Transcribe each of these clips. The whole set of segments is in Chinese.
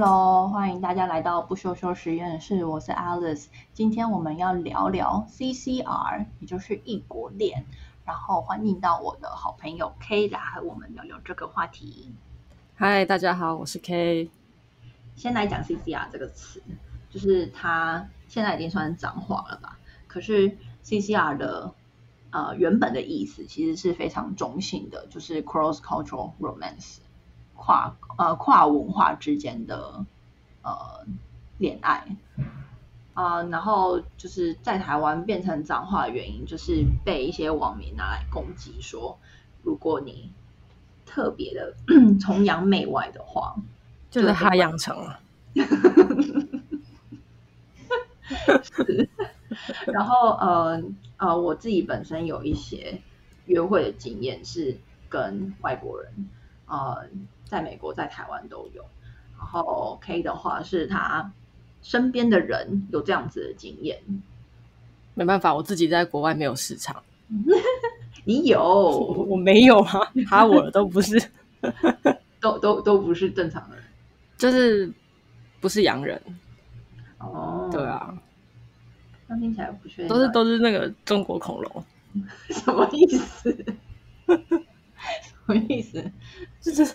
Hello，欢迎大家来到不羞羞实验室，我是 Alice。今天我们要聊聊 CCR，也就是异国恋。然后欢迎到我的好朋友 K 来和我们聊聊这个话题。嗨，大家好，我是 K。先来讲 CCR 这个词，就是它现在已经算是脏话了吧？可是 CCR 的呃原本的意思其实是非常中性的，就是 Cross Cultural Romance。跨呃跨文化之间的呃恋爱啊、呃，然后就是在台湾变成脏话的原因，就是被一些网民拿来攻击，说如果你特别的 崇洋媚外的话，就是哈养成了。是，然后呃呃，我自己本身有一些约会的经验，是跟外国人呃。在美国，在台湾都有。然后 K 的话是他身边的人有这样子的经验。没办法，我自己在国外没有市场。你有？我，我没有啊，哈我都不是，都都都不是正常的人，就是不是洋人。哦，对啊，那听起来不确定，都是都是那个中国恐龙，什么意思？什么意思？就是。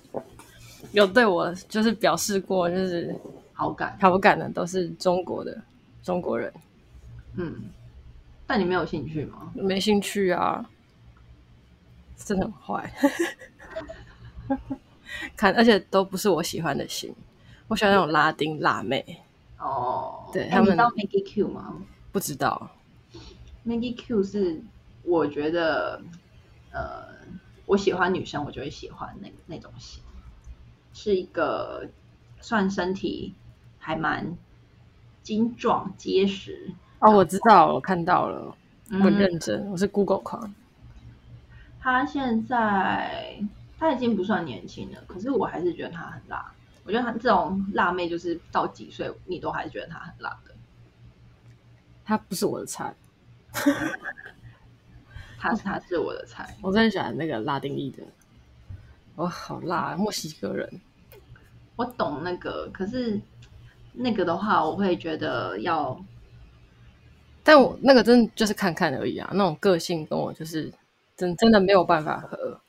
有对我就是表示过就是好感。好感的都是中国的中国人，嗯，但你没有兴趣吗？没兴趣啊，真的很坏，看而且都不是我喜欢的型，我喜欢那种拉丁辣妹。哦，对他们，你知道 Maggie Q 吗？不知道，Maggie Q 是我觉得呃，我喜欢女生，我就会喜欢那那种型。是一个算身体还蛮精壮结实哦，我知道，我看到了，嗯、我认真，我是 Google 狂。他现在他已经不算年轻了，可是我还是觉得他很辣。我觉得他这种辣妹，就是到几岁你都还是觉得他很辣的。他不是我的菜，他他是我的菜。我最喜欢那个拉丁裔的。哇、哦，好辣！墨西哥人，我懂那个，可是那个的话，我会觉得要，但我那个真的就是看看而已啊。那种个性跟我就是真真的没有办法合。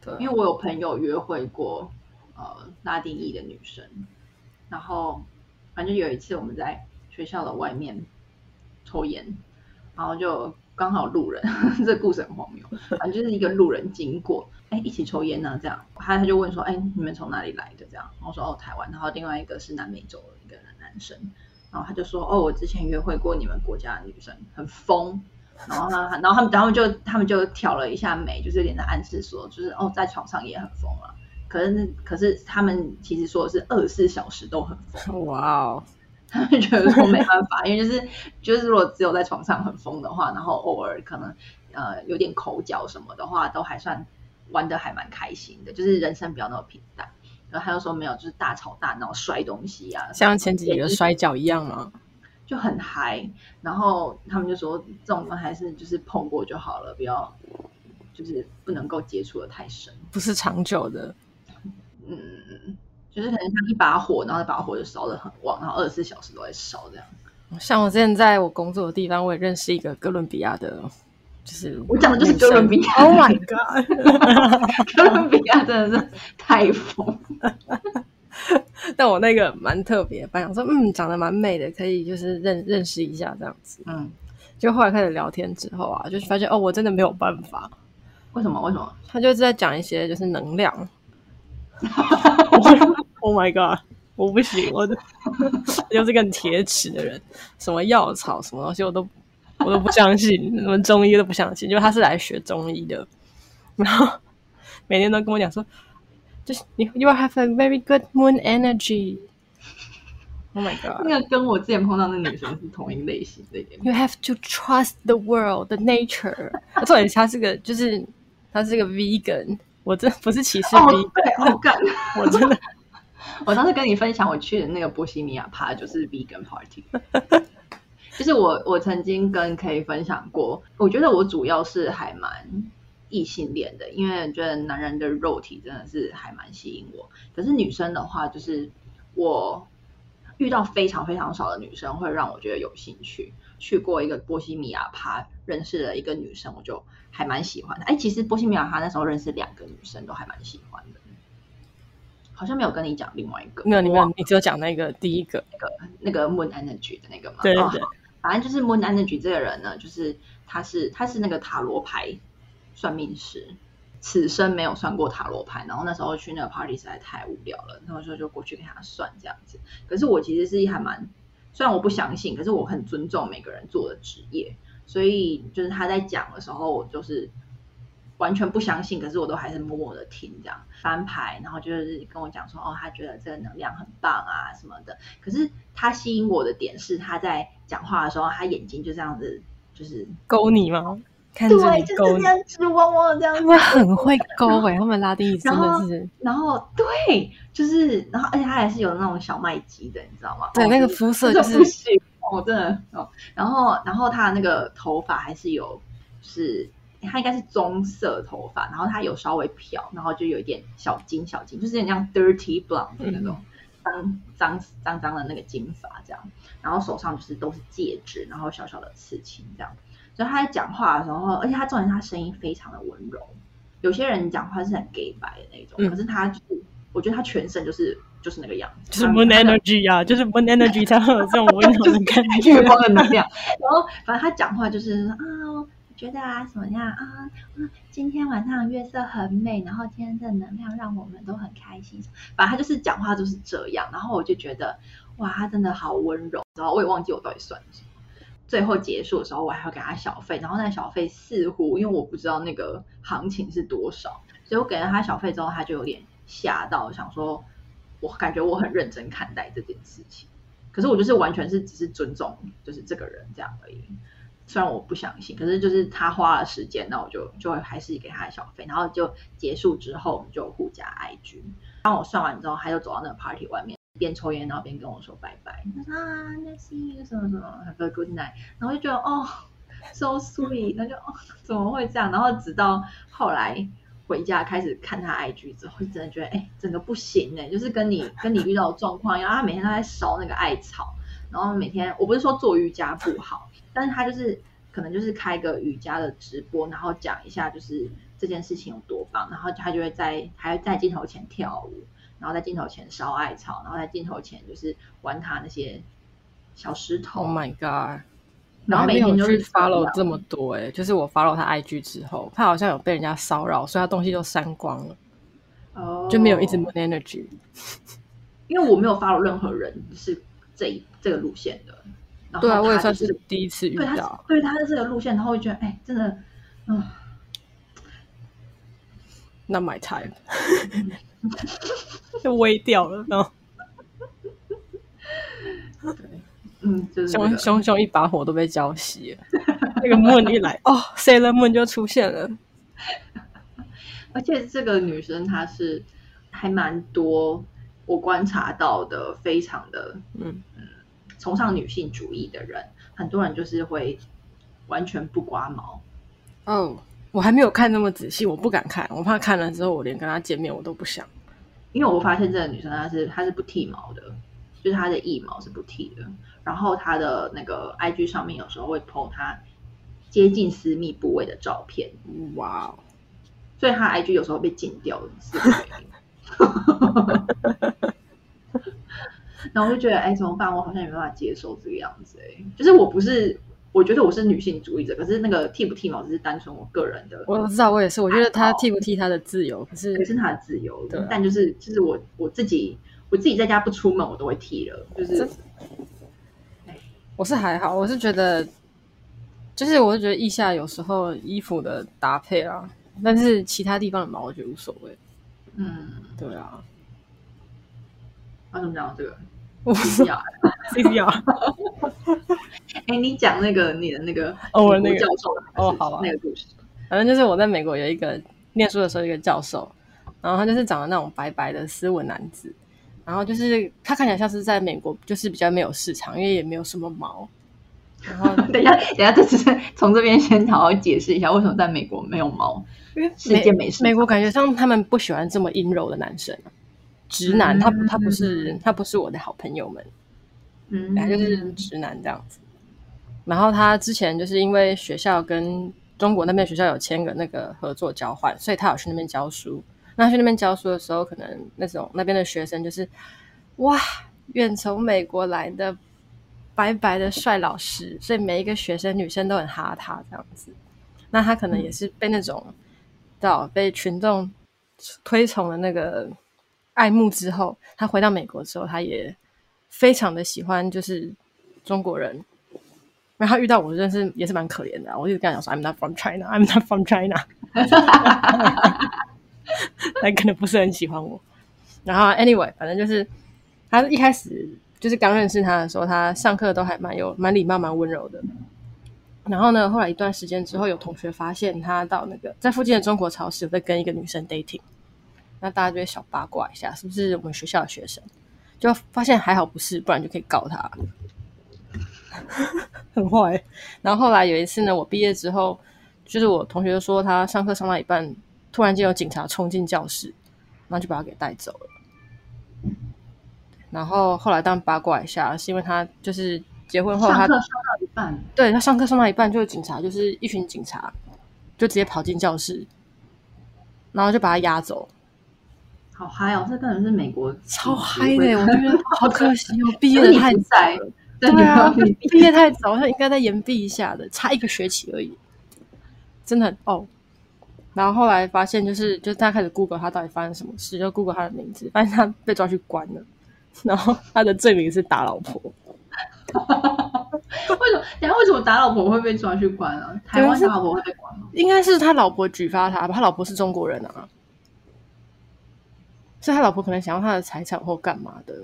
对，因为我有朋友约会过呃拉丁裔的女生，然后反正有一次我们在学校的外面抽烟，然后就刚好路人，这故事很荒谬，反正就是一个路人经过。哎，一起抽烟呢？这样，他他就问说：“哎，你们从哪里来的？”这样，然后说：“哦，台湾。”然后另外一个是南美洲的一个男生，然后他就说：“哦，我之前约会过你们国家的女生，很疯。”然后他，然后他们，然后就他们就挑了一下眉，就是有点在暗示说，就是哦，在床上也很疯了。可是，可是他们其实说的是二十四小时都很疯。哇哦！他们觉得说没办法，因为就是就是如果只有在床上很疯的话，然后偶尔可能呃有点口角什么的话，都还算。玩的还蛮开心的，就是人生不要那么平淡。然后他又说没有，就是大吵大闹、摔东西啊，像前几个摔跤一样吗？就很嗨。然后他们就说，这种还是就是碰过就好了，不要就是不能够接触的太深，不是长久的。嗯，就是可能像一把火，然后那把火就烧得很旺，然后二十四小时都在烧这样。像我之前在我工作的地方，我也认识一个哥伦比亚的。就是我讲的就是哥伦比亚，Oh my god！哥伦比亚真的是太疯。但我那个蛮特别，本来想说嗯，长得蛮美的，可以就是认认识一下这样子。嗯，就后来开始聊天之后啊，就是发现哦，我真的没有办法。为什么？为什么？他就是在讲一些就是能量。Oh my god！我不行，我就是个很铁齿的人，什么药草什么东西我都。我都不相信，什么中医都不相信，因为他是来学中医的，然后每天都跟我讲说，就是你，you have a very good moon energy。Oh my god！那个跟我之前碰到那女生是同一类型的。You have to trust the world, the nature。重点是他是个，就是他是个 vegan，我真不是歧视 vegan，我真的，我当时跟你分享我去的那个波西米亚趴就是 vegan party。就是我，我曾经跟 K 分享过，我觉得我主要是还蛮异性恋的，因为觉得男人的肉体真的是还蛮吸引我。可是女生的话，就是我遇到非常非常少的女生会让我觉得有兴趣。去过一个波西米亚趴，认识了一个女生，我就还蛮喜欢的。哎，其实波西米亚趴那时候认识两个女生，都还蛮喜欢的。好像没有跟你讲另外一个，没有，你没有，你只有讲那个第一个，那个那个 Moon Energy 的那个嘛。对对对。哦，反正就是 Moon Energy 这个人呢，就是他是他是那个塔罗牌算命师，此生没有算过塔罗牌。然后那时候去那个 party 实在太无聊了，然后就就过去给他算这样子。可是我其实是还蛮。虽然我不相信，可是我很尊重每个人做的职业，所以就是他在讲的时候，我就是完全不相信，可是我都还是默默的听这样翻牌，然后就是跟我讲说，哦，他觉得这个能量很棒啊什么的。可是他吸引我的点是，他在讲话的时候，他眼睛就这样子，就是勾你吗？看着对，就是这样直汪汪的这样子，他们很会勾哎、欸，他们拉丁语真的是，然后，然后对，就是，然后而且他还是有那种小麦肌的，你知道吗？对，那个肤色就是，不行哦，真的哦。然后，然后他的那个头发还是有，是，他应该是棕色头发，然后他有稍微漂，然后就有一点小金小金，就是有点像 dirty blonde 的那种脏脏脏脏的那个金发这样，然后手上就是都是戒指，然后小小的刺青这样。所以他在讲话的时候，而且他重点是他声音非常的温柔。有些人讲话是很 gay 白的那种，嗯、可是他就是，我觉得他全身就是就是那个样子，就是 Moon Energy 啊，就是 Moon Energy 才会有这种温柔的感觉，月光的能量。然后反正他讲话就是啊，我觉得啊什么样啊，今天晚上月色很美，然后今天的能量让我们都很开心。反正他就是讲话就是这样，然后我就觉得哇，他真的好温柔。然后我也忘记我到底算什么。最后结束的时候，我还要给他小费，然后那小费似乎因为我不知道那个行情是多少，所以我给了他小费之后，他就有点吓到，想说，我感觉我很认真看待这件事情，可是我就是完全是只是尊重，就是这个人这样而已。虽然我不相信，可是就是他花了时间，那我就就还是给他小费，然后就结束之后，我们就互加 IG。当我算完之后，他就走到那个 party 外面。边抽烟，然后边跟我说拜拜。他说啊，那 see 什么什么，have a good night。然后就觉得哦，so sweet。那就哦，怎么会这样？然后直到后来回家开始看他 IG 之后，真的觉得哎，整个不行哎，就是跟你跟你遇到的状况一样。他每天都在烧那个艾草，然后每天我不是说做瑜伽不好，但是他就是可能就是开个瑜伽的直播，然后讲一下就是这件事情有多棒，然后他就会在还在镜头前跳舞。然后在镜头前烧艾草，然后在镜头前就是玩他那些小石头。Oh my god！然后每天就是 follow 这么多哎，就是我 follow 他 IG 之后，他好像有被人家骚扰，所以他东西都删光了，哦、oh，就没有一直 Moon Energy。因为我没有 follow 任何人是这一这个路线的，然后、就是、对啊，我也算是第一次遇到。对他的这个路线，然后会觉得哎，真的，嗯，Not my time。就 微掉了，然后，嗯，就是熊熊熊一把火都被浇熄了。那个 Moon 一来，哦，Sailor Moon 就出现了。而且这个女生她是还蛮多，我观察到的，非常的，嗯嗯，崇尚女性主义的人，很多人就是会完全不刮毛。哦，我还没有看那么仔细，我不敢看，我怕看了之后，我连跟她见面我都不想。因为我发现这个女生她是她是不剃毛的，就是她的腋毛是不剃的，然后她的那个 IG 上面有时候会 po 她接近私密部位的照片，哇哦！所以她 IG 有时候被禁掉了？然后我就觉得，哎，怎么办？我好像也没办法接受这个样子，哎，就是我不是。我觉得我是女性主义者，可是那个剃不剃毛只是单纯我个人的。我知道，我也是。我觉得他剃不剃他的自由，可是可是他的自由。对，但就是就是我我自己我自己在家不出门，我都会剃了。就是，我是还好，我是觉得，就是我是觉得腋下有时候衣服的搭配啊，但是其他地方的毛我觉得无所谓。嗯，对啊。啊，怎么讲这个？我不要，CPR。哎，你讲那个你的那个哦，那个教授哦，好吧，那个故事，反正就是我在美国有一个念书的时候，一个教授，然后他就是长得那种白白的斯文男子，然后就是他看起来像是在美国就是比较没有市场，因为也没有什么毛。然后 等一下，等一下，这是从这边先好好解释一下，为什么在美国没有毛？因为世界美，美国感觉像他们不喜欢这么阴柔的男生。直男，他他不是他不是我的好朋友们，嗯，他就是直男这样子。然后他之前就是因为学校跟中国那边学校有签个那个合作交换，所以他有去那边教书。那他去那边教书的时候，可能那种那边的学生就是哇，远从美国来的白白的帅老师，所以每一个学生女生都很哈他这样子。那他可能也是被那种到、嗯、被群众推崇的那个爱慕之后，他回到美国之后，他也非常的喜欢就是中国人。然后遇到我，真是也是蛮可怜的。我就跟他讲说：“I'm not from China, I'm not from China。”他可能不是很喜欢我。然后，anyway，反正就是他一开始就是刚认识他的时候，他上课都还蛮有蛮礼貌、蛮温柔的。然后呢，后来一段时间之后，有同学发现他到那个在附近的中国超市有在跟一个女生 dating，那大家就会小八卦一下，是不是我们学校的学生？就发现还好不是，不然就可以告他。很坏。然后后来有一次呢，我毕业之后，就是我同学就说他上课上到一半，突然间有警察冲进教室，然后就把他给带走了。然后后来当八卦一下，是因为他就是结婚后他，他上课上到一半，对他上课上到一半，就是警察，就是一群警察，就直接跑进教室，然后就把他押走。好嗨哦！这根本是美国超嗨的，我觉得 好可惜哦，毕业的太早。对啊，毕业太早，他应该再延毕一下的，差一个学期而已，真的很哦。然后后来发现，就是就是他开始 Google 他到底发生什么事，就 Google 他的名字，发现他被抓去关了。然后他的罪名是打老婆。为什么？等下为什么打老婆会被抓去关啊？台湾打老婆会被关吗？应该是他老婆举发他吧，他老婆是中国人啊，所以他老婆可能想要他的财产或干嘛的，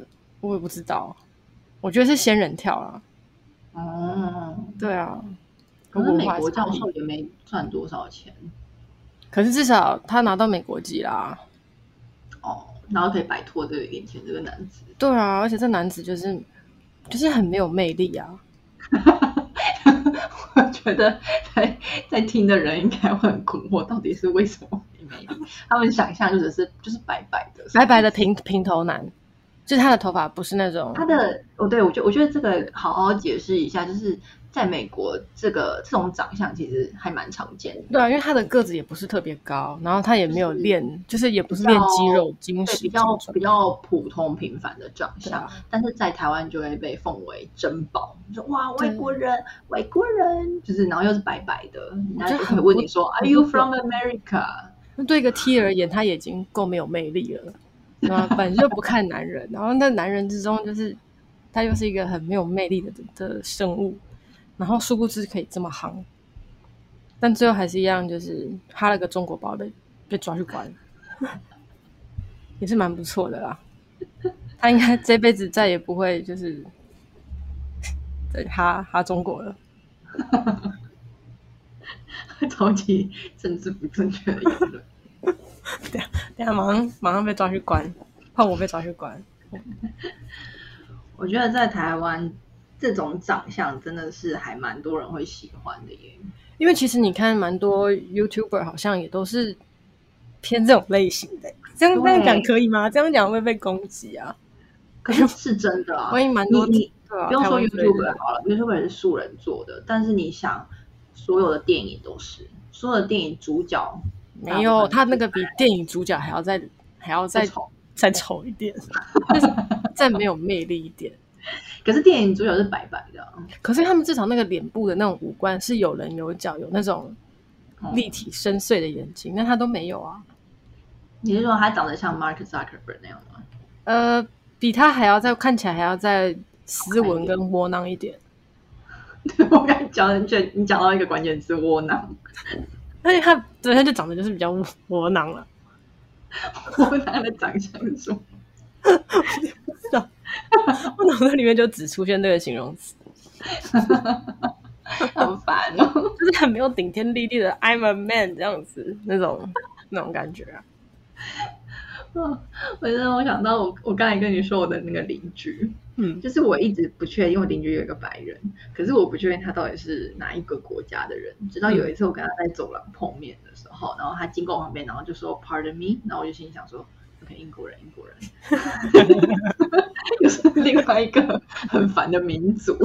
我也不知道。我觉得是仙人跳啊！哦，对啊，可是美国教授也没赚多少钱，可是至少他拿到美国籍啦。哦，然后可以摆脱这个眼前这个男子。对啊，而且这男子就是就是很没有魅力啊！我 觉得在在听的人应该会很困惑，到底是为什么没魅力？他们想象就只是就是白白的，白白的平平头男。就是他的头发不是那种，他的哦，对，我觉我觉得这个好好解释一下，就是在美国这个这种长相其实还蛮常见的。对啊，因为他的个子也不是特别高，然后他也没有练，就是、就是也不是练肌肉、精神，比较比较普通平凡的长相，啊、但是在台湾就会被奉为珍宝。你说哇，外国人，外国人，就是然后又是白白的，人家就会问你说，Are you from America？那对一个 T 而言，他已经够没有魅力了。啊，本就不看男人，然后那男人之中，就是他又是一个很没有魅力的的生物，然后殊不知可以这么夯，但最后还是一样，就是哈了个中国包被被抓去关，也是蛮不错的啦。他应该这辈子再也不会就是 对哈哈中国了，超级政治不正确的言论。等下，等下，马上马上被抓去关，怕我被抓去关。我觉得在台湾这种长相真的是还蛮多人会喜欢的耶。因为其实你看，蛮多 YouTuber 好像也都是偏这种类型的。这样这样讲可以吗？这样讲会被攻击啊？可是是真的啊。万一蛮多你，不用说 YouTuber 好了，YouTuber 是素人做的，但是你想，所有的电影都是，所有的电影主角。没有，他那个比电影主角还要再还要再再丑一点，就 是再没有魅力一点。可是电影主角是白白的，可是他们至少那个脸部的那种五官是有棱有角，有那种立体深邃的眼睛，那、嗯、他都没有啊。你是说他长得像 Mark Zuckerberg 那样吗？呃，比他还要再看起来还要再斯文跟窝囊一点。我跟你讲，你讲到一个关键词窝囊。而且他本身就长得就是比较 窝囊了，窝囊的长相是什么？不知道，我脑子里面就只出现这个形容词，很烦哦，就是很没有顶天立地的 I'm a man 这样子那种那种感觉啊。我真的我想到我我刚才跟你说我的那个邻居。嗯，就是我一直不确定，因为邻居有一个白人，可是我不确定他到底是哪一个国家的人。直到有一次我跟他在走廊碰面的时候，然后他经过我旁边，然后就说 “Pardon me”，然后我就心里想说 OK，英国人，英国人，又是另外一个很烦的民族。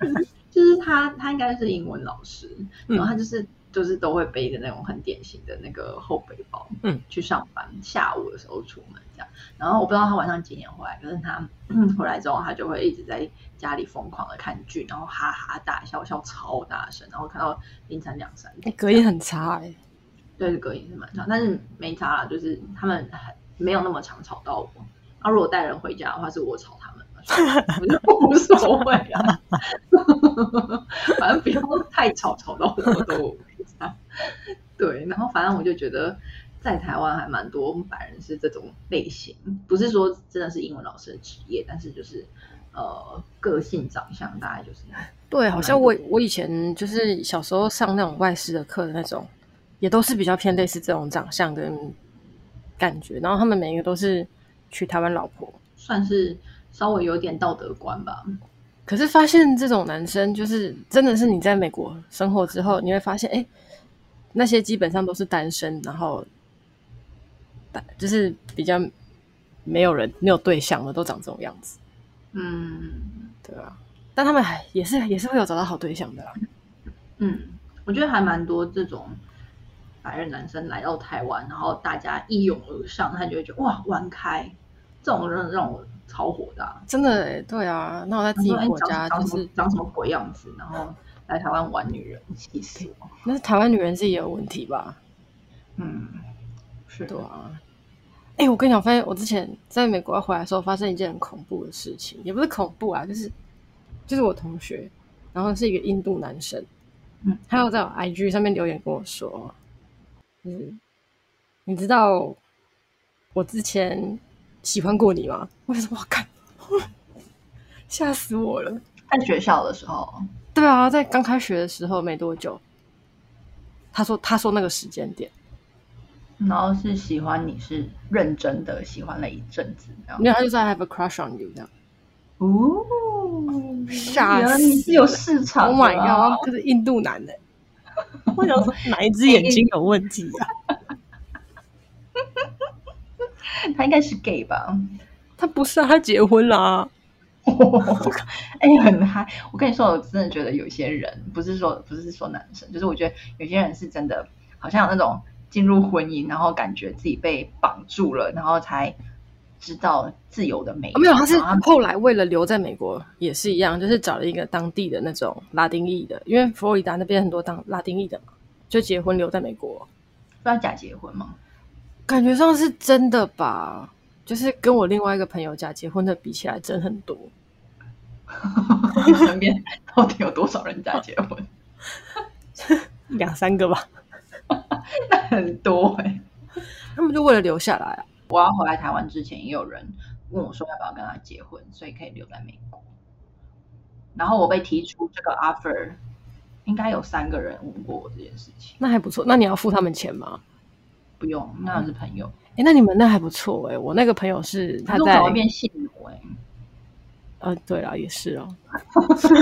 就是他，他应该是英文老师，然后他就是。嗯就是都会背着那种很典型的那个后背包，嗯，去上班。下午的时候出门这样，然后我不知道他晚上几点回来，可是他 回来之后，他就会一直在家里疯狂的看剧，然后哈哈大笑，笑超大声，然后看到凌晨两三点。隔音很差哎、欸，对，隔音是蛮差，但是没差啦，就是他们没有那么常吵到我。那如果带人回家的话，是我吵他们，我就无所谓啊，反正不要太吵，吵到我都。对，然后反正我就觉得在台湾还蛮多白人是这种类型，不是说真的是英文老师的职业，但是就是呃个性长相大概就是对，好像我我以前就是小时候上那种外师的课的那种，也都是比较偏类似这种长相跟感觉，然后他们每一个都是娶台湾老婆，算是稍微有点道德观吧。可是发现这种男生就是真的是你在美国生活之后，你会发现哎。那些基本上都是单身，然后，就是比较没有人、没有对象的，都长这种样子。嗯，对啊。但他们还也是也是会有找到好对象的啦。嗯，我觉得还蛮多这种白人男生来到台湾，然后大家一拥而上，他就会觉得哇，玩开，这种人让我超火的、啊。真的哎，对啊。那我在自己国家就是长什么鬼样子，然后。来台湾玩女人，气死我！那是台湾女人自己有问题吧？嗯，是的啊。哎、欸，我跟你讲，发现我之前在美国要回来的时候，发生一件很恐怖的事情，也不是恐怖啊，就是就是我同学，然后是一个印度男生，嗯，他有在我 IG 上面留言跟我说，嗯，你知道我之前喜欢过你吗？我说我靠，吓死我了！在学校的时候。对啊，在刚开学的时候没多久，他说他说那个时间点，然后是喜欢你是认真的喜欢了一阵子，然后他就说 I have a crush on you 这样。哦，傻死，你是有市场，Oh my god，可是印度男的，我想说哪一只眼睛有问题啊？他应该是 gay 吧？他不是啊，他结婚了啊。哎、欸，很嗨！我跟你说，我真的觉得有些人不是说不是说男生，就是我觉得有些人是真的，好像有那种进入婚姻，然后感觉自己被绑住了，然后才知道自由的美。哦。没有，他是后来为了留在美国也是一样，就是找了一个当地的那种拉丁裔的，因为佛罗里达那边很多当拉丁裔的嘛，就结婚留在美国。是要假结婚吗？感觉上是真的吧，就是跟我另外一个朋友假结婚的比起来，真很多。你身边到底有多少人在结婚？两三个吧，那很多哎、欸。他们就为了留下来啊！我要回来台湾之前，也有人问我说要不要跟他结婚，所以可以留在美国。然后我被提出这个 offer，应该有三个人问过我这件事情。那还不错。那你要付他们钱吗？不用，那是朋友。哎、欸，那你们那还不错哎、欸。我那个朋友是他在外面信奴哎。呃，对了，也是哦。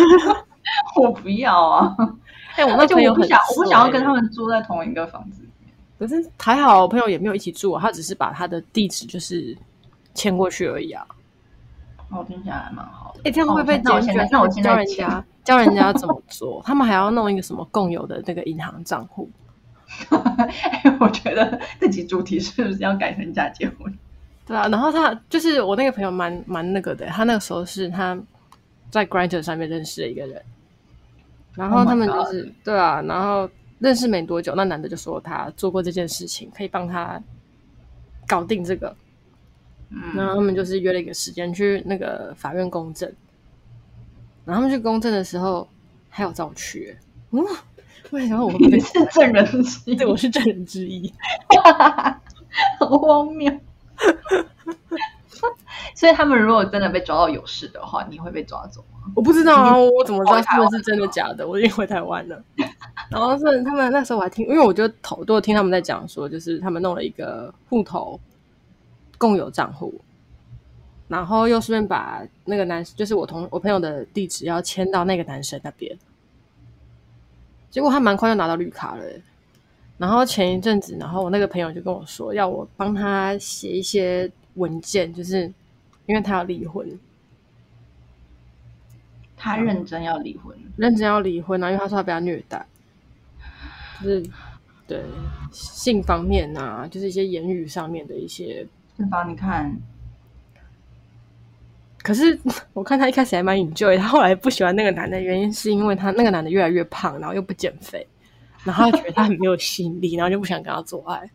我不要啊！哎、欸，我那朋友很，我不想，我不想要跟他们住在同一个房子里面。可是还好，我朋友也没有一起住啊，他只是把他的地址就是迁过去而已啊。哦听起来还蛮好的。哎、欸，这样会不会被检举？那我教人家教人家怎么做？他们还要弄一个什么共有的那个银行账户？欸、我觉得这集主题是不是要改成假结婚？对啊，然后他就是我那个朋友蛮蛮那个的，他那个时候是他在 Grindr 上面认识了一个人，然后他们就是 oh、对啊，然后认识没多久，那男的就说他做过这件事情，可以帮他搞定这个，嗯，然后他们就是约了一个时间去那个法院公证，然后他们去公证的时候还有照去，嗯，为什么我们 是证人之一，对，我是证人之一，好荒谬。所以他们如果真的被抓到有事的话，你会被抓走吗？我不知道啊，我怎么知道他们是真的假的？我已经回台湾了。然后是他们那时候我还听，因为我就头都听他们在讲说，就是他们弄了一个户头共有账户，然后又顺便把那个男，就是我同我朋友的地址要迁到那个男生那边。结果他蛮快就拿到绿卡了，然后前一阵子，然后我那个朋友就跟我说，要我帮他写一些文件，就是因为他要离婚。他认真要离婚，认真要离婚啊！因为他说他被他虐待，就是对性方面啊，就是一些言语上面的一些。是吧？你看，可是 我看他一开始还蛮 enjoy，他后来不喜欢那个男的原因是因为他那个男的越来越胖，然后又不减肥，然后他觉得他很没有吸引力，然后就不想跟他做爱。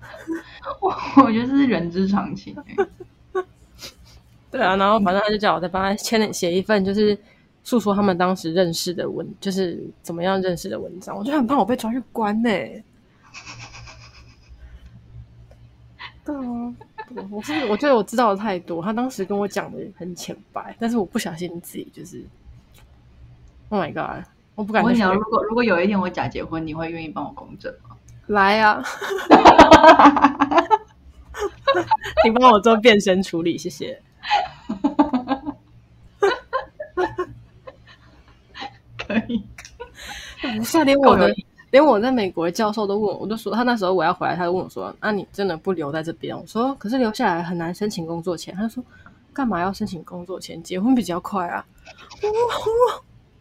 我我觉得这是人之常情。对啊，然后反正他就叫我再帮他签写一份，就是诉说他们当时认识的文，就是怎么样认识的文章。我就很怕我被抓去关呢、欸。对啊，我是我觉得我知道的太多，他当时跟我讲的很浅白，但是我不小心自己就是，Oh my god，我不敢。我跟你讲，如果如果有一天我假结婚，你会愿意帮我公证吗？来啊，你帮我做变身处理，谢谢。可以，不是连我的。连我在美国的教授都问我，我就说他那时候我要回来，他就问我说：“那、啊、你真的不留在这边？”我说：“可是留下来很难申请工作签。”他就说：“干嘛要申请工作签？结婚比较快啊。”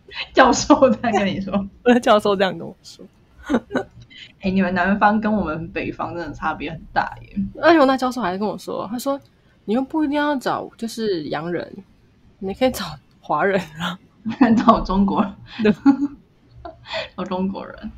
教授在跟你说，我 的教授这样跟我说：“ 哎、欸，你们南方跟我们北方真的差别很大耶。”而且我那教授还跟我说：“他说你又不一定要找就是洋人，你可以找华人啊，找中国人。”找中国人，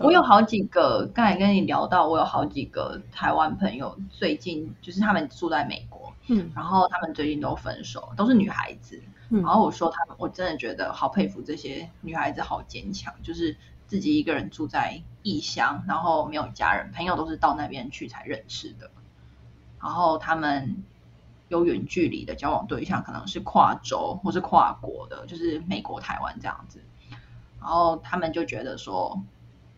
我有好几个。刚才跟你聊到，我有好几个台湾朋友，最近就是他们住在美国，嗯，然后他们最近都分手，都是女孩子。然后我说他们，我真的觉得好佩服这些女孩子，好坚强，就是自己一个人住在异乡，然后没有家人，朋友都是到那边去才认识的。然后他们有远距离的交往对象，可能是跨州或是跨国的，就是美国、台湾这样子。然后他们就觉得说，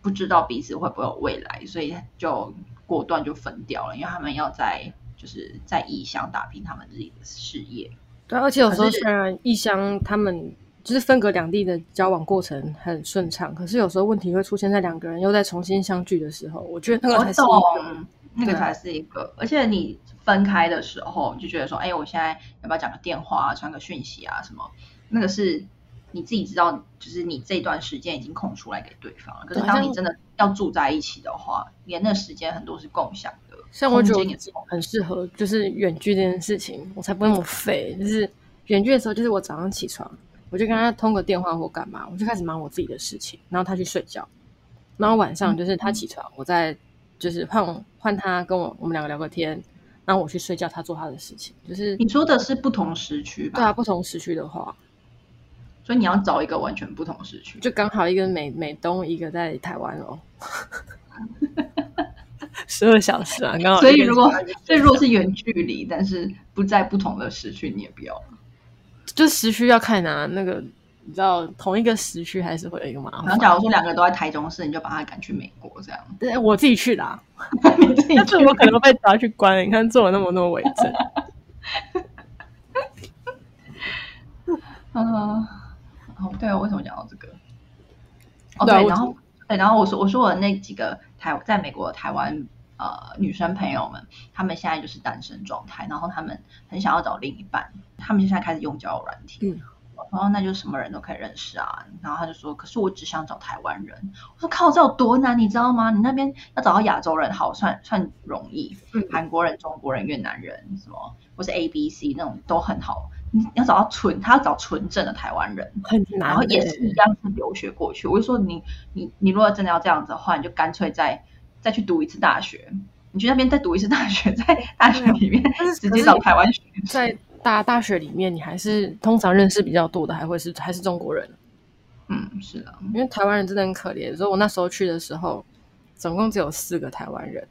不知道彼此会不会有未来，所以就果断就分掉了，因为他们要在就是在异乡打拼他们自己的事业。对，而且有时候虽然异乡他们就是分隔两地的交往过程很顺畅，可是有时候问题会出现在两个人又在重新相聚的时候，我觉得那个才是一个，那个才是一个。而且你分开的时候就觉得说，哎，我现在要不要讲个电话啊，传个讯息啊什么？那个是。你自己知道，就是你这段时间已经空出来给对方了。可是当你真的要住在一起的话，连那时间很多是共享的。像我觉得很适合，就是远距这件事情，我才不会那么废。就是远距的时候，就是我早上起床，我就跟他通个电话或干嘛，我就开始忙我自己的事情，然后他去睡觉，然后晚上就是他起床，嗯、我再就是换换他跟我我们两个聊个天，然后我去睡觉，他做他的事情。就是你说的是不同时区吧？对啊，不同时区的话。所以你要找一个完全不同时区，就刚好一个美美东，一个在台湾哦，十二小时啊，刚好。所以如果所以如果是远距离，但是不在不同的时区，你也不要。就时区要看啊，那个你知道同一个时区还是会有一个麻烦。然后假如说两个都在台中市，你就把他赶去美国这样。对，我自己去的，啊，你自己去，我可能被抓去关。你看做了那么多伪证。嗯。哦，对啊，为什么讲到这个？哦，对，然后对，然后我说我说我的那几个台在美国的台湾呃女生朋友们，她们现在就是单身状态，然后她们很想要找另一半，她们现在开始用交友软体。嗯，然后那就什么人都可以认识啊。然后他就说，可是我只想找台湾人。我说靠，这有多难，你知道吗？你那边要找到亚洲人好算算容易，嗯，韩国人、中国人、越南人什么，或是 A、B、C 那种都很好。你要找到纯，他要找纯正的台湾人，很难，然后也是一样是留学过去。我就说你你你如果真的要这样子的话，你就干脆再再去读一次大学，你去那边再读一次大学，在大学里面直接找台湾学。在大大学里面，你还是通常认识比较多的，还会是还是中国人。嗯，是的，因为台湾人真的很可怜。所以我那时候去的时候，总共只有四个台湾人，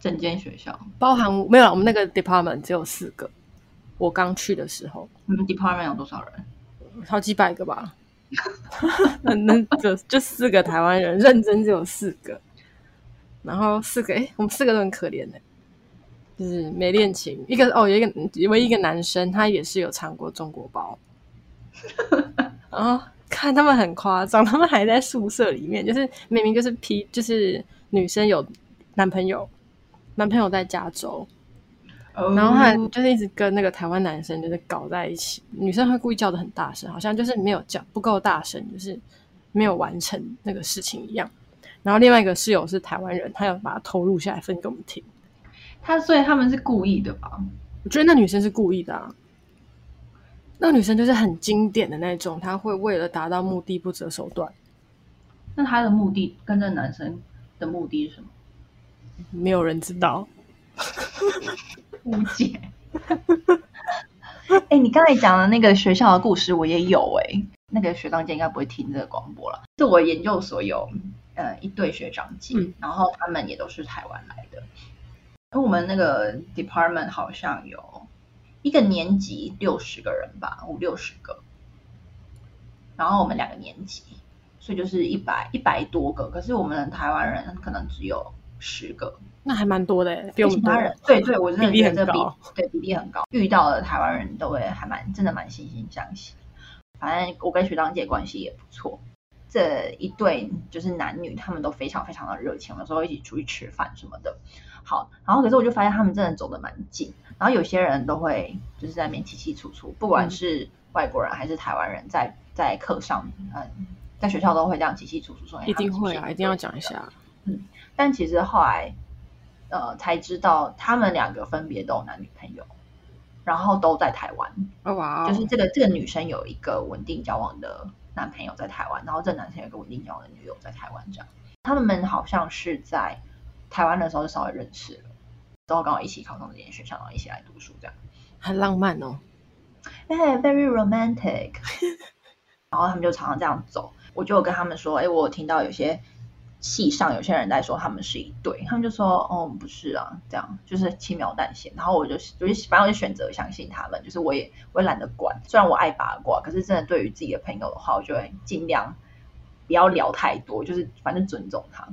整间学校包含没有我们那个 department 只有四个。我刚去的时候，你们 department 有多少人？好几百个吧。那就就四个台湾人，认真只有四个。然后四个，哎，我们四个都很可怜的，就是没恋情。一个哦，有一个唯一一个男生，他也是有尝过中国包。然后看他们很夸张，他们还在宿舍里面，就是明明就是 P，就是女生有男朋友，男朋友在加州，oh. 然后他就是一直跟那个台湾男生就是搞在一起，女生会故意叫的很大声，好像就是没有叫不够大声，就是没有完成那个事情一样。然后另外一个室友是台湾人，他要把它偷录下来分给我们听。他所以他们是故意的吧？我觉得那女生是故意的啊。那女生就是很经典的那种，她会为了达到目的不择手段。那她的目的跟这男生的目的是什么？没有人知道。误解。哎、欸，你刚才讲的那个学校的故事，我也有哎、欸。那个学长姐应该不会听这个广播了。是我研究所有呃一对学长姐，嗯、然后他们也都是台湾来的。而我们那个 department 好像有。一个年级六十个人吧，五六十个，然后我们两个年级，所以就是一百一百多个。可是我们台湾人可能只有十个，那还蛮多的，比我们其他人对对，我真的觉得这比对比例很高。遇到的台湾人都会还蛮真的蛮惺惺相惜。反正我跟学长姐关系也不错。这一对就是男女，他们都非常非常的热情，有时候一起出去吃饭什么的。好，然后可是我就发现他们真的走得蛮近，然后有些人都会就是在那边起起楚楚，不管是外国人还是台湾人在，在在课上，嗯，在学校都会这样起起楚楚说，一定会啊，一定要讲一下。嗯，但其实后来呃才知道，他们两个分别都有男女朋友，然后都在台湾。哇、哦，就是这个这个女生有一个稳定交往的。男朋友在台湾，然后这男生有个稳定交往的女友在台湾，这样他们好像是在台湾的时候就稍微认识了，之后刚好一起考上这间学校，然后一起来读书，这样很浪漫哦，哎、hey，very romantic。然后他们就常常这样走，我就跟他们说，哎，我有听到有些。系上有些人在说他们是一对，他们就说哦不是啊，这样就是轻描淡写。然后我就我就反正我就选择相信他们，就是我也我也懒得管。虽然我爱八卦，可是真的对于自己的朋友的话，我就会尽量不要聊太多，就是反正尊重他。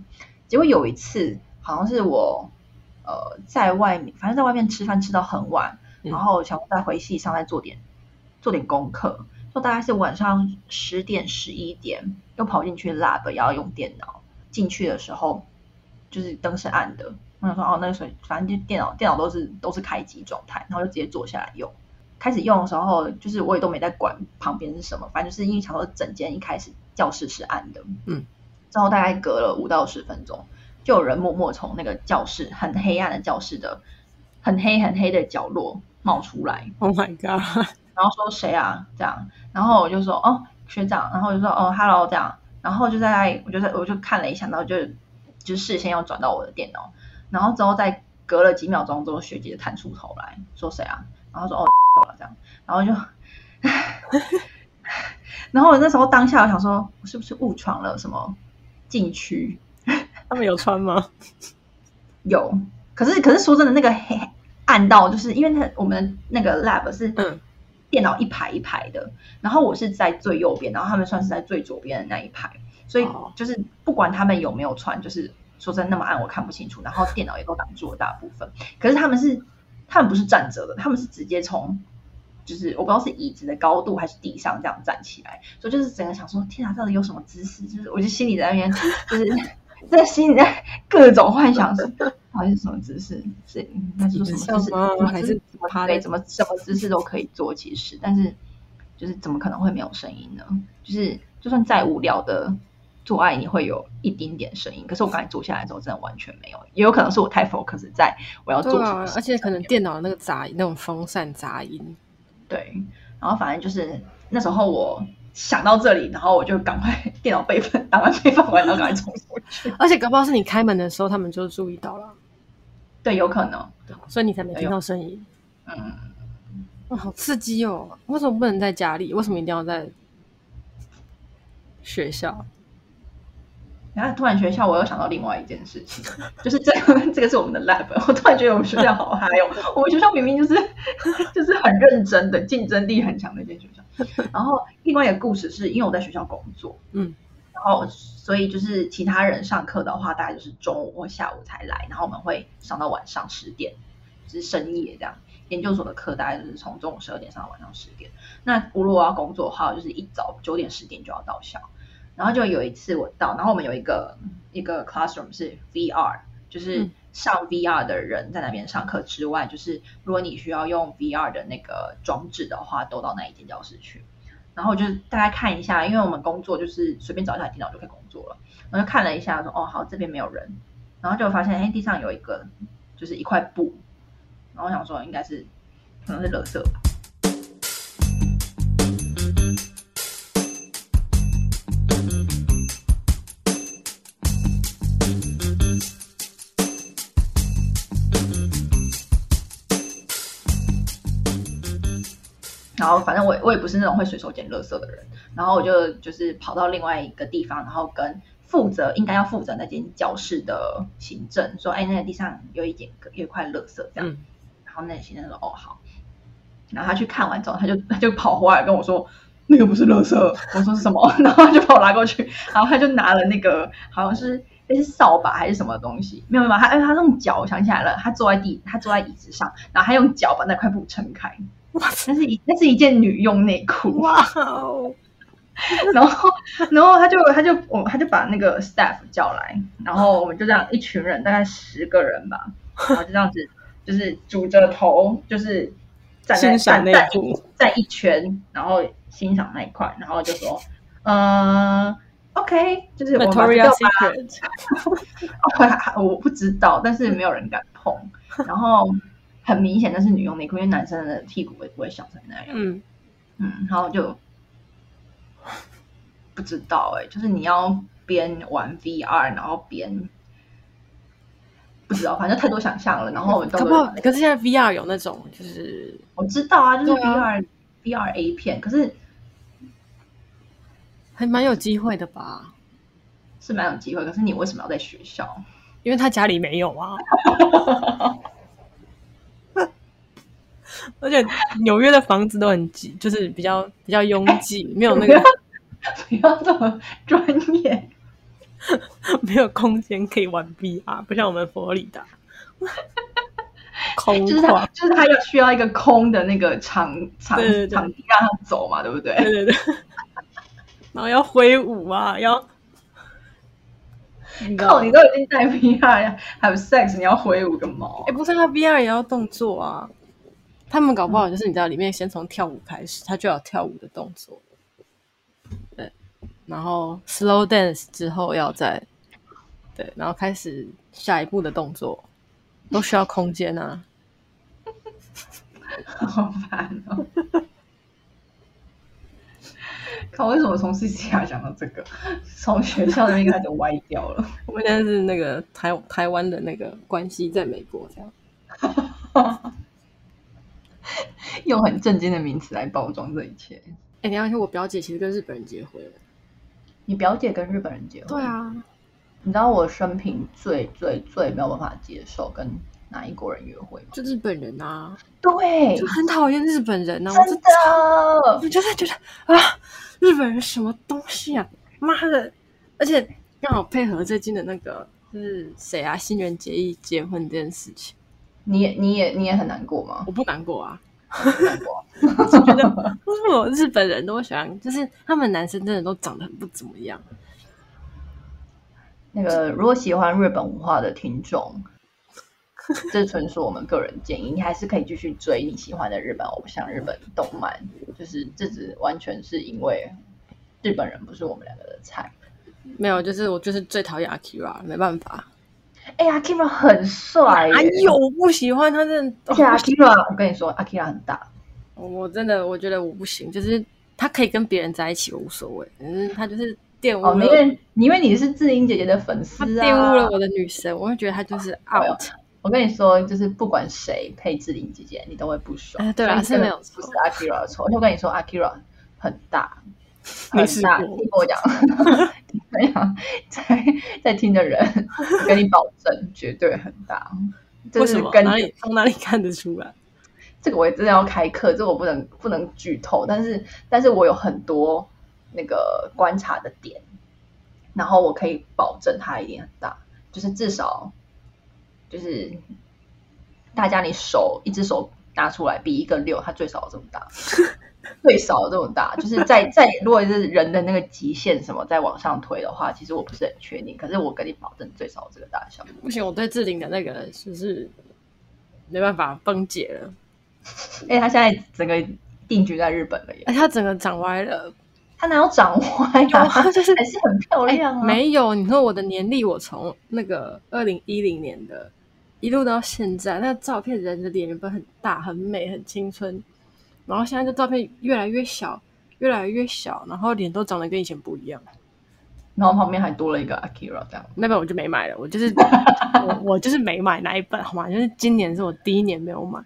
结果有一次好像是我呃在外面，反正在外面吃饭吃到很晚，然后想再回系上再做点做点功课，就大概是晚上十点十一点，又跑进去 lab 也要用电脑。进去的时候，就是灯是暗的。我想说，哦，那个时候反正就电脑，电脑都是都是开机状态，然后就直接坐下来用。开始用的时候，就是我也都没在管旁边是什么，反正就是因为想说整间一开始教室是暗的，嗯，之后大概隔了五到十分钟，就有人默默从那个教室很黑暗的教室的很黑很黑的角落冒出来。Oh my god！然后说谁啊？这样，然后我就说哦学长，然后我就说哦 hello 这样。然后就在，我就在，我就看了一下，然后就就视线要转到我的电脑，然后之后再隔了几秒钟之后，学姐探出头来说谁啊？然后说哦了 这样，然后就，然后我那时候当下我想说，我是不是误闯了什么禁区？他们有穿吗？有，可是可是说真的，那个黑暗道就是因为他我们那个 lab 是嗯。电脑一排一排的，然后我是在最右边，然后他们算是在最左边的那一排，所以就是不管他们有没有穿，就是说真的那么暗我看不清楚，然后电脑也都挡住了大部分。可是他们是，他们不是站着的，他们是直接从，就是我不知道是椅子的高度还是地上这样站起来，所以就是整个想说，天啊，到底有什么姿势？就是我就心里在那边，就是 在心里在各种幻想是。好像是什么姿势？是那是什么姿势？还是趴在怎么什么姿势都可以做？其实，但是就是怎么可能会没有声音呢？就是就算再无聊的做爱，你会有一丁点声音。可是我刚才坐下来之后，真的完全没有。也有可能是我太 focus 在我要做什么，而且可能电脑那个杂音，那种风扇杂音。对，然后反正就是那时候我想到这里，然后我就赶快电脑备份，打完备份完，然后赶快冲出去。而且搞不好是你开门的时候，他们就注意到了。对，有可能，所以你才没听到声音。嗯，哇，好刺激哦！为什么不能在家里？为什么一定要在学校？然后突然学校，我又想到另外一件事情，就是这个这个是我们的 lab。我突然觉得我们学校好嗨哦！我们学校明明就是 就是很认真的，竞争力很强的一间学校。然后另外一个故事是因为我在学校工作，嗯。然后，所以就是其他人上课的话，大概就是中午或下午才来，然后我们会上到晚上十点，就是深夜这样。研究所的课大概就是从中午十二点上到晚上十点。那如果我要工作的话，就是一早九点十点就要到校。然后就有一次我到，然后我们有一个一个 classroom 是 VR，就是上 VR 的人在那边上课之外，嗯、就是如果你需要用 VR 的那个装置的话，都到那一间教室去。然后就大概看一下，因为我们工作就是随便找一台电脑就可以工作了。然后就看了一下，说哦好，这边没有人。然后就发现哎，地上有一个就是一块布。然后我想说应该是可能是垃圾吧。后反正我我也不是那种会随手捡垃圾的人，然后我就就是跑到另外一个地方，然后跟负责应该要负责那间教室的行政说，哎，那个地上有一点有一块垃圾这样，嗯、然后那个行政说，哦好，然后他去看完之后，他就他就跑回来跟我说，那个不是垃圾，我说是什么？然后他就把我拉过去，然后他就拿了那个好像是那是扫把还是什么东西，没有没有，他哎他用脚，我想起来了，他坐在地，他坐在椅子上，然后他用脚把那块布撑开。哇，那是一那是一件女用内裤哇哦，然后然后他就他就我他就把那个 staff 叫来，然后我们就这样一群人大概十个人吧，然后就这样子就是拄着头就是站在站在在一圈，然后欣赏那一块，然后就说嗯 OK，就是我们把这个把我不知道，但是没有人敢碰，然后。很明显那是女用内裤，因为男生的屁股也不会小成那样。嗯嗯，然后就 不知道哎、欸，就是你要边玩 VR，然后边不知道，反正太多想象了。然后我都不可是现在 VR 有那种，就是我知道啊，就是 VR、啊、VR A 片，可是还蛮有机会的吧？是蛮有机会，可是你为什么要在学校？因为他家里没有啊。而且纽约的房子都很挤，就是比较比较拥挤，没有那个不要这么专业，没有空间可以玩 VR，不像我们佛罗里达，空就是他就是他要需要一个空的那个场场场地让他走嘛，对不对？对对对，然后要挥舞啊，要 靠，你都已经带 VR 还有 sex，你要挥舞个毛？哎，不是，他 VR 也要动作啊。他们搞不好就是你知道，里面先从跳舞开始，他就要跳舞的动作，对，然后 slow dance 之后要再，对，然后开始下一步的动作，都需要空间啊，好烦哦！看为什么从 CCR 讲到这个，从学校那边开始歪掉了。我们现在是那个台台湾的那个关系在美国这样。用很正经的名词来包装这一切。哎，你要说我表姐其实跟日本人结婚了。你表姐跟日本人结婚？对啊。你知道我生平最最最没有办法接受跟哪一国人约会吗？就日本人啊。对，就很讨厌日本人啊。真的，我就是觉得啊，日本人什么东西啊？妈的！而且刚好配合最近的那个，就是谁啊？新人结衣结婚这件事情。你也你也你也很难过吗？我不难过啊，不难过。我觉得为什么日本人都喜欢，就是他们男生真的都长得很不怎么样。那个如果喜欢日本文化的听众，这纯属我们个人建议，你还是可以继续追你喜欢的日本偶像、日本动漫。就是这只完全是因为日本人不是我们两个的菜。没有，就是我就是最讨厌 Akira，没办法。哎呀，Akira 很帅。哎呦，我不喜欢他，真的。而且 Akira，我跟你说，Akira 很大。我真的，我觉得我不行。就是他可以跟别人在一起，我无所谓。嗯，他就是玷污了。因为因为你是志玲姐姐的粉丝啊，玷污了我的女神，我会觉得他就是 out。我跟你说，就是不管谁配志玲姐姐，你都会不爽。哎，对啊，是没有错，不是 Akira 的错。我跟你说，Akira 很大。很大，听我讲，分享在在听的人，跟你保证绝对很大。为什么？哪里从哪里看得出来？这个我也真的要开课，这个我不能不能剧透。但是，但是我有很多那个观察的点，然后我可以保证它一定很大，就是至少就是大家你手一只手。拿出来比一个六，它最少有这么大，最少这么大，就是在在如果是人的那个极限什么再往上推的话，其实我不是很确定，可是我跟你保证最少这个大小。不行，我对志玲的那个就是没办法分解了。哎、欸，他现在整个定居在日本了耶！哎、欸，他整个长歪了，他哪有长歪啊？就是还是很漂亮啊。欸、没有，你说我的年历，我从那个二零一零年的。一路到现在，那照片人的脸原本很大、很美、很青春，然后现在这照片越来越小、越来越小，然后脸都长得跟以前不一样，然后旁边还多了一个 Akira 这样。那本我就没买了，我就是 我我就是没买那一本，好吗？就是今年是我第一年没有买。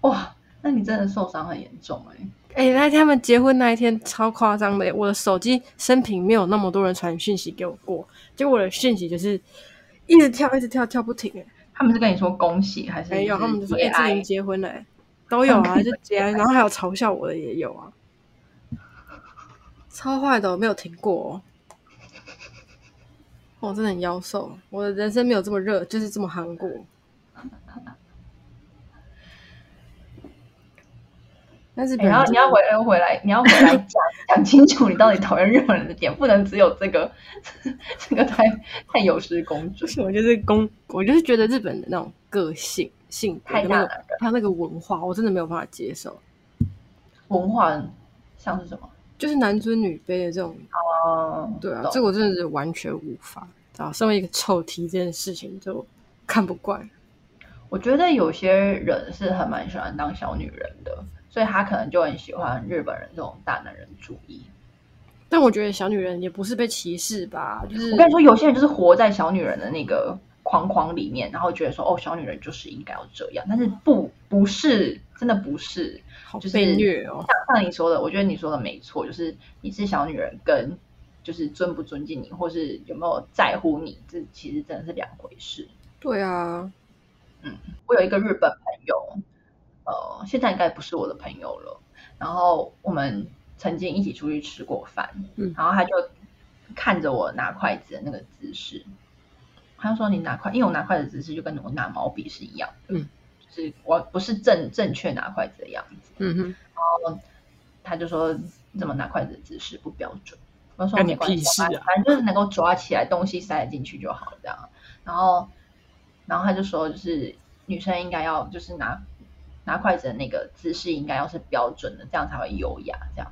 哇，那你真的受伤很严重哎、欸！哎、欸，那天他们结婚那一天超夸张的，我的手机生平没有那么多人传讯息给我过，结果我的讯息就是一直跳、一直跳、跳不停哎。他们是跟你说恭喜还是没有？他们就说哎，志玲结婚了，都有啊，就结，然后还有嘲笑我的也有啊，超坏的，我没有停过哦。我真的很夭寿，我的人生没有这么热，就是这么韩国。但是，你要你要回来回来，你要回来讲讲清楚，你到底讨厌日本人的点，不能只有这个，这个太太有失公主。我就是公，我就是觉得日本的那种个性性格，还有那个文化，我真的没有办法接受。文化像是什么？就是男尊女卑的这种。哦，对啊，这个我真的是完全无法。啊，身为一个臭 T，这件事情就看不惯。我觉得有些人是很蛮喜欢当小女人的。所以他可能就很喜欢日本人这种大男人主义，但我觉得小女人也不是被歧视吧？就是我跟你说，有些人就是活在小女人的那个框框里面，然后觉得说，哦，小女人就是应该要这样，但是不，不是，真的不是，就是被虐哦。像像你说的，我觉得你说的没错，就是你是小女人，跟就是尊不尊敬你，或是有没有在乎你，这其实真的是两回事。对啊，嗯，我有一个日本朋友。呃，现在应该不是我的朋友了。然后我们曾经一起出去吃过饭，嗯，然后他就看着我拿筷子的那个姿势，他就说：“你拿筷，因为我拿筷子的姿势就跟我拿毛笔是一样的，嗯，就是我不是正正确拿筷子的样子，嗯哼。然后他就说：‘怎么拿筷子的姿势不标准？’我说：‘没关系，反正就是能够抓起来东西塞得进去就好了。’这样。然后，然后他就说：‘就是女生应该要就是拿。’拿筷子的那个姿势应该要是标准的，这样才会优雅。这样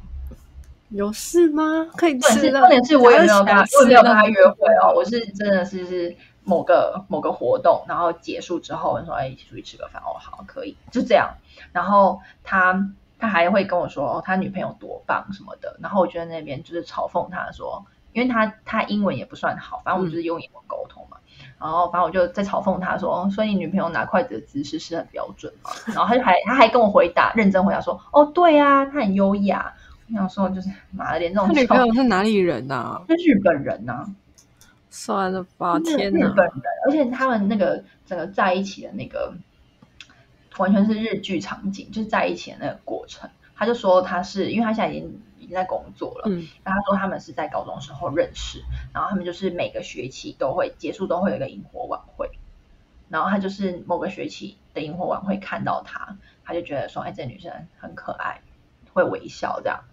有事吗？可以吃的。重点是我也没有跟他，我也没有跟他约会哦。我是真的是是某个某个活动，然后结束之后，我说哎，一起出去吃个饭哦，好，可以，就这样。然后他他还会跟我说哦，他女朋友多棒什么的。然后我觉得那边就是嘲讽他说，因为他他英文也不算好，反正我们就是用英文沟通嘛。嗯然后，反正我就在嘲讽他说：“所以你女朋友拿筷子的姿势是很标准嘛？”然后他就还 他还跟我回答，认真回答说：“哦，对啊，他很优雅。”我想说，就是妈的，连这种他女朋友是哪里人呐、啊？是日本人呐、啊！算了吧，天哪！日本人，而且他们那个整个在一起的那个，完全是日剧场景，就是在一起的那个过程。他就说他是因为他现在已经。已经在工作了，嗯，然后他说他们是在高中时候认识，然后他们就是每个学期都会结束都会有一个萤火晚会，然后他就是某个学期的萤火晚会看到他，他就觉得说，哎，这女生很可爱，会微笑这样，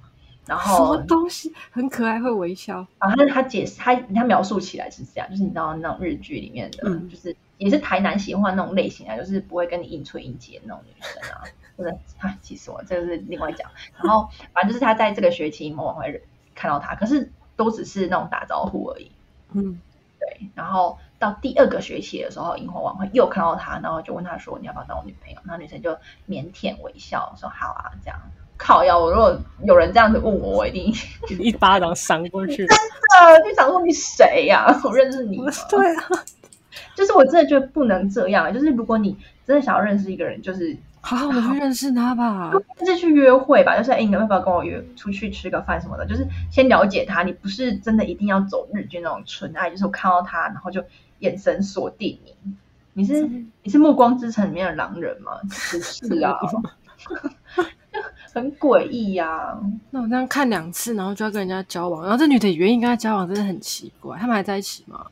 然后什么东西很可爱会微笑，反正他他解释他他描述起来是这样，就是你知道那种日剧里面的，嗯、就是也是台南喜欢那种类型啊，就是不会跟你应催应接那种女生啊。不是啊，气死我！这个是另外讲。然后反正就是他在这个学期某晚会看到他，可是都只是那种打招呼而已。嗯，对。然后到第二个学期的时候，萤火晚会又看到他，然后就问他说：“你要不要当我女朋友？”然后女生就腼腆微笑说：“好啊。”这样靠腰。我如果有人这样子问我，我一定 一巴掌扇过去。真的就想说你谁呀、啊？我认识你吗？对啊，就是我真的觉得不能这样。就是如果你真的想要认识一个人，就是。好好的去认识他吧，就是去约会吧，就是哎，你要不要跟我约出去吃个饭什么的？就是先了解他，你不是真的一定要走日剧那种纯爱，就是我看到他，然后就眼神锁定你。你是你是《暮光之城》里面的狼人吗？不是啊，很诡异呀。那我这样看两次，然后就要跟人家交往，然后这女的也愿意跟他交往，真的很奇怪。他们还在一起吗？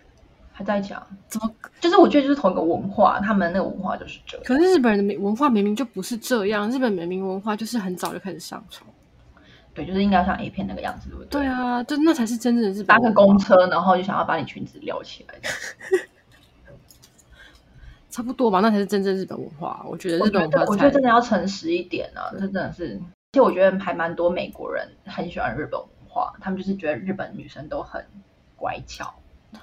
还在一起啊？怎么？就是我觉得就是同一个文化，他们那个文化就是这样。可是日本人的文化明明就不是这样，日本明明文化就是很早就开始上床。对，就是应该像 A 片那个样子，对不对？对啊，就那才是真正的日本。搭个公车，然后就想要把你裙子撩起来。差不多吧，那才是真正日本文化。我觉得日本文化我，我觉得真的要诚实一点啊，这真的是。而且我觉得还蛮多美国人很喜欢日本文化，他们就是觉得日本女生都很乖巧。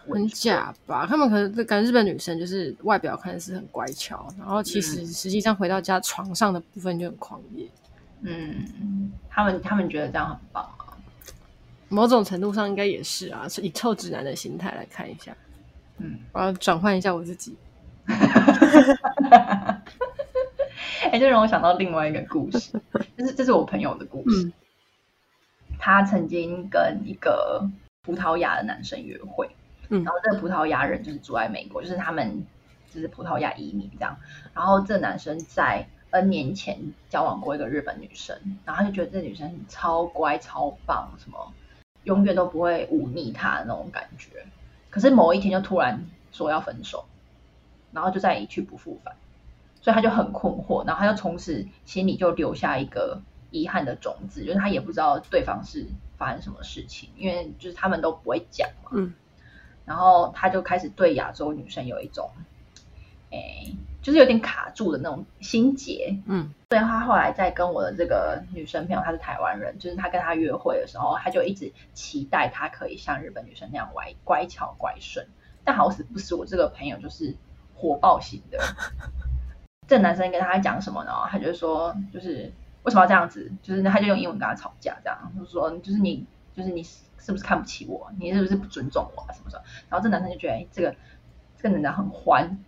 很假吧？他们可能感觉日本女生就是外表看是很乖巧，然后其实实际上回到家床上的部分就很狂野。嗯，他们他们觉得这样很棒啊。某种程度上应该也是啊，是以臭直男的心态来看一下。嗯，我要转换一下我自己。哎、欸，就让我想到另外一个故事，就是这是我朋友的故事。嗯、他曾经跟一个葡萄牙的男生约会，嗯，然后这个葡萄牙人就是住在美国，就是他们就是葡萄牙移民这样。然后这男生在 N 年前交往过一个日本女生，然后他就觉得这女生超乖超棒，什么永远都不会忤逆他的那种感觉。可是某一天就突然说要分手。然后就再一去不复返，所以他就很困惑，然后他就从此心里就留下一个遗憾的种子，就是他也不知道对方是发生什么事情，因为就是他们都不会讲嘛。嗯。然后他就开始对亚洲女生有一种，哎，就是有点卡住的那种心结。嗯。所以他后来在跟我的这个女生朋友，她是台湾人，就是他跟她约会的时候，他就一直期待她可以像日本女生那样乖乖巧乖顺，但好死不死，我这个朋友就是。火爆型的，这男生跟他讲什么呢？他就说，就是为什么要这样子？就是他就用英文跟他吵架，这样就是说，就是你，就是你是不是看不起我？你是不是不尊重我？什么什么？然后这男生就觉得，哎，这个这个男的很欢。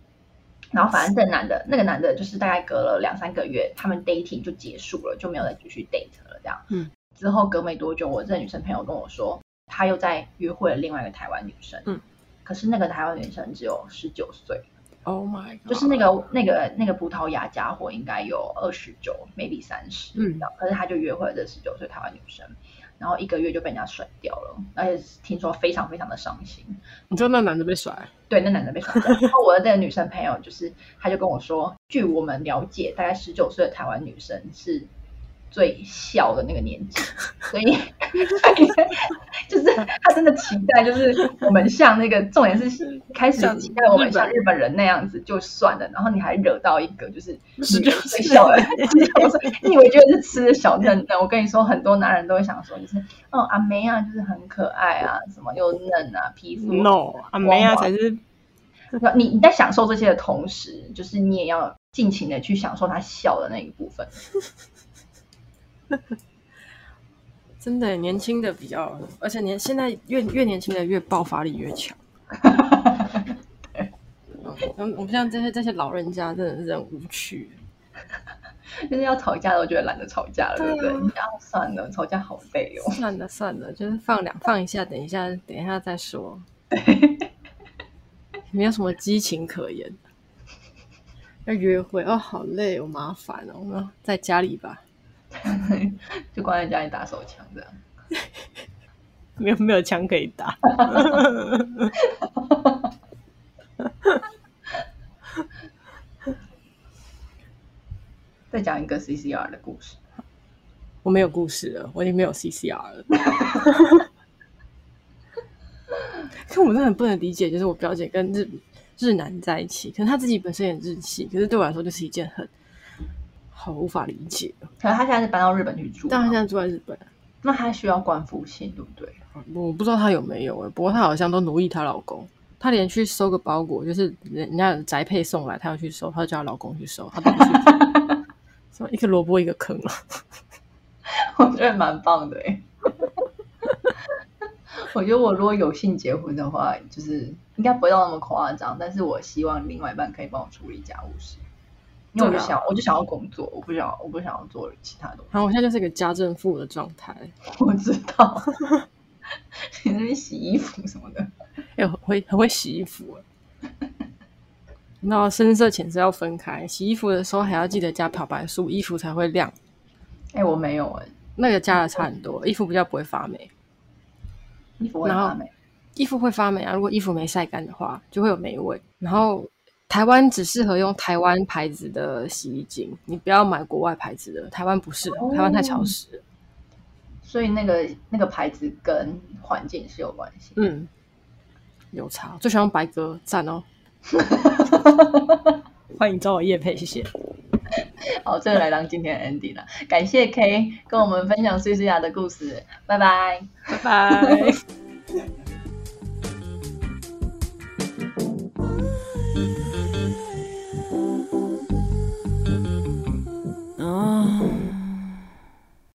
然后反正这男的，那个男的，就是大概隔了两三个月，他们 dating 就结束了，就没有再继续 date 了。这样，嗯。之后隔没多久，我这个女生朋友跟我说，他又在约会了另外一个台湾女生，嗯。可是那个台湾女生只有十九岁。Oh my God！就是那个那个那个葡萄牙家伙应该有二十九，maybe 三十，嗯，可是他就约会了这十九岁台湾女生，然后一个月就被人家甩掉了，而且听说非常非常的伤心。你知道那男的被甩？对，那男的被甩掉。然后我的那个女生朋友就是，他就跟我说，据我们了解，大概十九岁的台湾女生是。最小的那个年纪，所以 就是他真的期待，就是我们像那个重点是开始期待我们像日本人那样子就算了，然后你还惹到一个就是最小的，你以为觉得是吃的小嫩嫩？我跟你说，很多男人都会想说，就是哦阿梅啊，就是很可爱啊，什么又嫩啊，皮肤 no 阿梅啊才是。你你在享受这些的同时，就是你也要尽情的去享受他笑的那一部分。真的年轻的比较，而且年现在越越年轻的越爆发力越强。我们像这些这些老人家，真的是很无趣。就是要吵架的，我觉得懒得吵架了，对不对？然后算了，吵架好累哦。算了算了，就是放两放一下，等一下等一下再说。没有什么激情可言。要约会哦，好累哦，麻烦哦，我们在家里吧。就关在家里打手枪这样，没有没有枪可以打。再讲一个 CCR 的故事。我没有故事了，我已经没有 CCR 了。可我真的很不能理解，就是我表姐跟日日男在一起，可能他自己本身也日系，可是对我来说就是一件很。好无法理解，可能他现在是搬到日本去住，但他现在住在日本，那他需要冠夫姓，对不对？我不知道他有没有哎，不过他好像都奴役她老公，他连去收个包裹，就是人家宅配送来，他要去收，他就叫她老公去收，他都不去，什么一个萝卜一个坑啊！我觉得蛮棒的哎，我觉得我如果有幸结婚的话，就是应该不会到那么夸张，但是我希望另外一半可以帮我处理家务事。因为我就想，我就想要工作，我不想，我不想要做其他东西。然后我现在就是一个家政妇的状态。我知道，你那边洗衣服什么的，哎，很会很会洗衣服。那深色浅色要分开，洗衣服的时候还要记得加漂白素，衣服才会亮。哎，我没有哎，那个加的差很多，衣服比较不会发霉。衣服会发霉？衣服会发霉啊。如果衣服没晒干的话，就会有霉味。然后台湾只适合用台湾牌子的洗衣精，你不要买国外牌子的，台湾不适合，台湾太潮湿。哦。所以那个那个牌子跟环境是有关系。嗯，有差。最喜欢白鸽，赞哦。欢迎找我业配，谢谢。好，这个来当今天的 ending 了。感谢 K 跟我们分享碎碎牙的故事，拜拜，拜拜。